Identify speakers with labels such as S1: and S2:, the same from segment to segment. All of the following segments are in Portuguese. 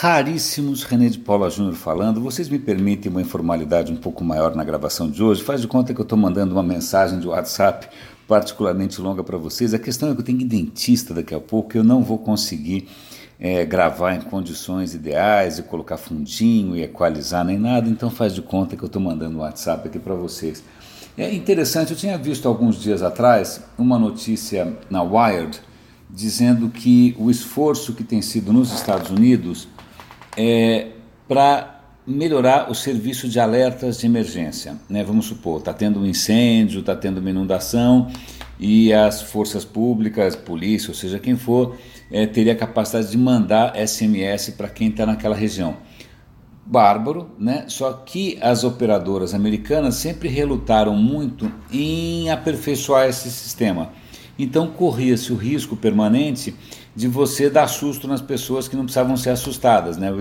S1: raríssimos, René de Paula Júnior falando. Vocês me permitem uma informalidade um pouco maior na gravação de hoje? Faz de conta que eu estou mandando uma mensagem de WhatsApp particularmente longa para vocês. A questão é que eu tenho dentista daqui a pouco, eu não vou conseguir é, gravar em condições ideais e colocar fundinho e equalizar nem nada, então faz de conta que eu estou mandando um WhatsApp aqui para vocês. É interessante, eu tinha visto alguns dias atrás uma notícia na Wired dizendo que o esforço que tem sido nos Estados Unidos é para melhorar o serviço de alertas de emergência. Né? Vamos supor, está tendo um incêndio, está tendo uma inundação e as forças públicas, polícia, ou seja, quem for, é, teria a capacidade de mandar SMS para quem está naquela região. Bárbaro, né? Só que as operadoras americanas sempre relutaram muito em aperfeiçoar esse sistema. Então corria-se o risco permanente de você dar susto nas pessoas que não precisavam ser assustadas. Né?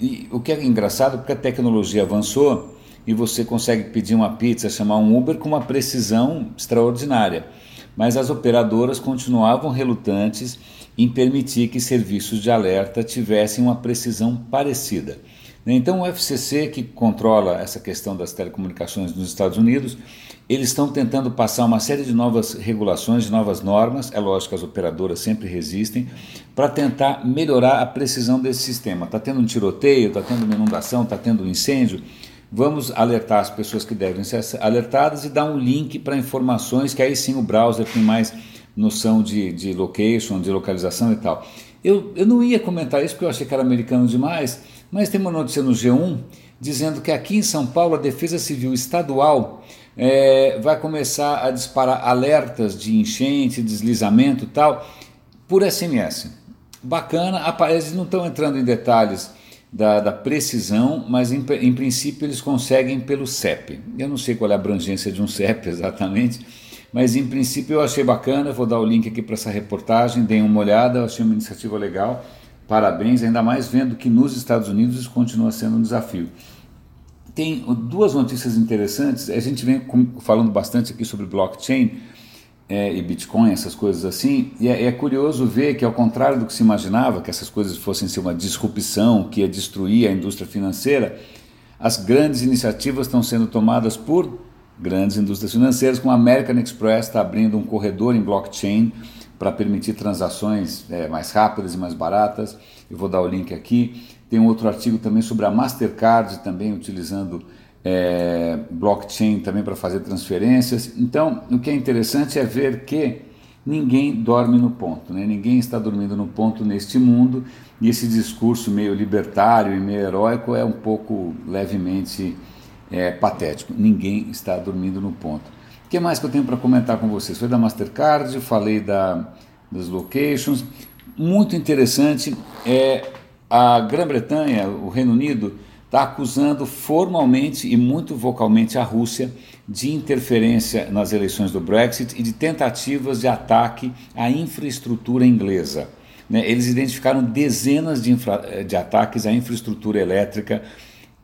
S1: E o que é engraçado porque a tecnologia avançou e você consegue pedir uma pizza, chamar um Uber com uma precisão extraordinária. Mas as operadoras continuavam relutantes em permitir que serviços de alerta tivessem uma precisão parecida. Então, o FCC, que controla essa questão das telecomunicações nos Estados Unidos, eles estão tentando passar uma série de novas regulações, de novas normas, é lógico que as operadoras sempre resistem, para tentar melhorar a precisão desse sistema. Está tendo um tiroteio, está tendo uma inundação, está tendo um incêndio. Vamos alertar as pessoas que devem ser alertadas e dar um link para informações que aí sim o browser tem mais noção de, de location, de localização e tal. Eu, eu não ia comentar isso porque eu achei que era americano demais, mas tem uma notícia no G1 dizendo que aqui em São Paulo a Defesa Civil Estadual é, vai começar a disparar alertas de enchente, deslizamento tal, por SMS. Bacana, eles não estão entrando em detalhes da, da precisão, mas em, em, princípio eles conseguem pelo CEP. Eu não sei qual é a abrangência de um CEP exatamente, mas em princípio eu achei bacana. Vou dar o link aqui para essa reportagem, deem uma olhada, achei uma iniciativa legal. Parabéns, ainda mais vendo que nos Estados Unidos isso continua sendo um desafio tem duas notícias interessantes. A gente vem falando bastante aqui sobre blockchain é, e Bitcoin, essas coisas assim, e é, é, curioso ver que, ao contrário do que se imaginava, que essas coisas fossem ser uma disrupção que ia destruir a indústria financeira, as grandes iniciativas estão sendo tomadas por grandes indústrias financeiras, como a American Express está abrindo um corredor em blockchain para permitir transações é, mais rápidas e mais baratas. Eu vou dar o link aqui. Tem um outro artigo também sobre a Mastercard, também utilizando é, blockchain também para fazer transferências. Então, o que é interessante é ver que ninguém dorme no ponto, né? ninguém está dormindo no ponto neste mundo e esse discurso meio libertário e meio heróico é um pouco levemente é, patético. Ninguém está dormindo no ponto. O que mais que eu tenho para comentar com vocês? Foi da Mastercard, falei da, das locations. Muito interessante é a Grã-Bretanha, o Reino Unido, está acusando formalmente e muito vocalmente a Rússia de interferência nas eleições do Brexit e de tentativas de ataque à infraestrutura inglesa. Né? Eles identificaram dezenas de, infra, de, ataques à infraestrutura elétrica.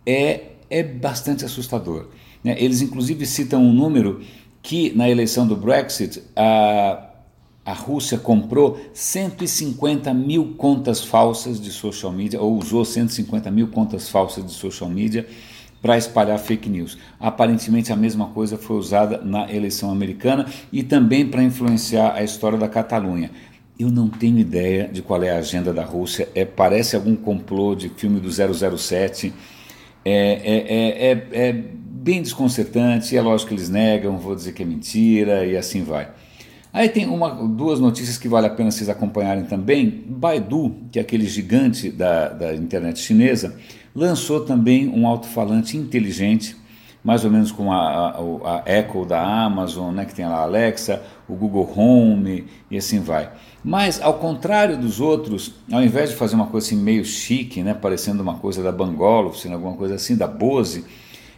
S1: É, é bastante assustador. Né? Eles, inclusive, citam um número que, na eleição do Brexit, a a Rússia comprou 150 mil contas falsas de social media, ou usou 150 mil contas falsas de social media para espalhar fake news. Aparentemente a mesma coisa foi usada na eleição americana e também para influenciar a história da Catalunha. Eu não tenho ideia de qual é a agenda da Rússia, é, parece algum complô de filme do 007, é, é, é, é, é bem desconcertante, é lógico que eles negam, vou dizer que é mentira e assim vai. Aí tem uma, duas notícias que vale a pena vocês acompanharem também. Baidu, que é aquele gigante da, da internet chinesa, lançou também um alto-falante inteligente, mais ou menos como a, a, a, Echo da Amazon, né, que tem lá a Alexa, o Google Home e assim vai. Mas, ao contrário dos outros, ao invés de fazer uma coisa assim meio chique, né, parecendo uma coisa da Bangor, sendo alguma coisa assim, da Bose,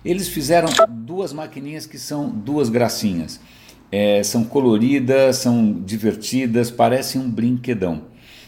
S1: eles fizeram duas maquininhas que são duas gracinhas é, são coloridas, são divertidas, parecem um brinquedão.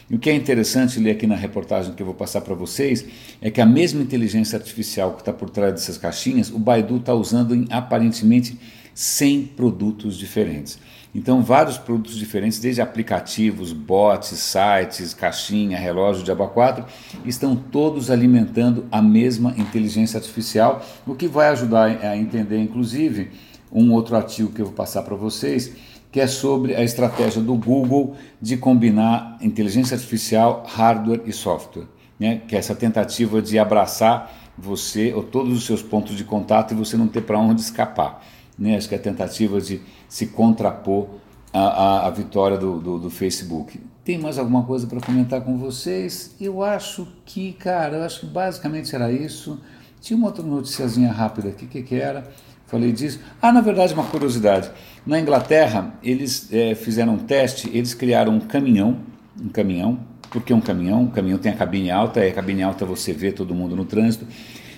S1: E o que é interessante ler aqui na reportagem que eu vou passar para vocês é que a mesma inteligência artificial que está por trás dessas caixinhas, o Baidu está usando em aparentemente 100 produtos diferentes. Então, vários produtos diferentes, desde aplicativos, bots, sites, caixinha, relógio de aba 4, estão todos alimentando a mesma inteligência artificial, o que vai ajudar a entender, inclusive, um outro artigo que eu vou passar para vocês, que é sobre a estratégia do Google de combinar inteligência artificial, hardware e software, né? que é essa tentativa de abraçar você ou todos os seus pontos de contato e você não ter para onde escapar né? acho que é a tentativa de se contrapor à, à, à vitória do, do, do, Facebook. Tem mais alguma coisa para comentar com vocês? Eu acho que, cara, eu acho que basicamente era isso. Tinha uma outra noticiazinha rápida aqui, o que, que era? Falei disso. Ah, na verdade, uma curiosidade. Na Inglaterra, eles é, fizeram um teste, eles criaram um caminhão, um caminhão, porque um caminhão, um caminhão tem a cabine alta, e a cabine alta você vê todo mundo no trânsito,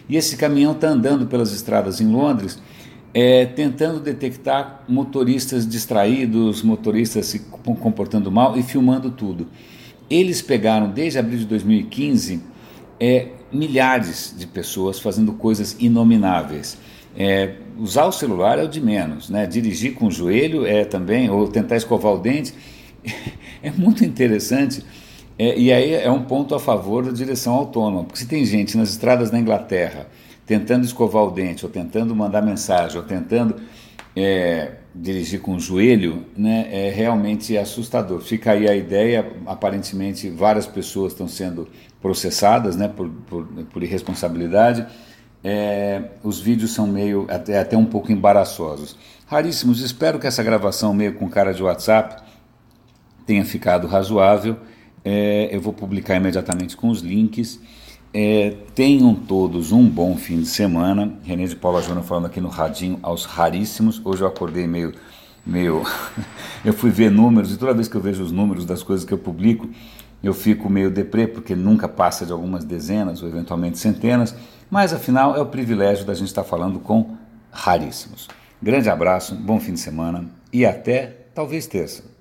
S1: e esse caminhão está andando pelas estradas em Londres é, tentando detectar motoristas distraídos, motoristas se comportando mal e filmando tudo. Eles pegaram, desde abril de 2015, é, milhares de pessoas fazendo coisas inomináveis. É, usar o celular é o de menos, né? dirigir com o joelho é também, ou tentar escovar o dente, é muito interessante. É, e aí é um ponto a favor da direção autônoma, porque se tem gente nas estradas da Inglaterra tentando escovar o dente, ou tentando mandar mensagem, ou tentando é, dirigir com o joelho, né, é realmente assustador. Fica aí a ideia, aparentemente várias pessoas estão sendo processadas né, por, por, por irresponsabilidade. É, os vídeos são meio, até, até um pouco embaraçosos. Raríssimos, espero que essa gravação meio com cara de WhatsApp tenha ficado razoável. É, eu vou publicar imediatamente com os links. É, tenham todos um bom fim de semana. Renê de Paula Júnior falando aqui no Radinho aos raríssimos. Hoje eu acordei meio. meio eu fui ver números e toda vez que eu vejo os números das coisas que eu publico, eu fico meio deprê, porque nunca passa de algumas dezenas ou eventualmente centenas. Mas afinal é o privilégio da gente estar falando com raríssimos. Grande abraço, bom fim de semana e até talvez terça.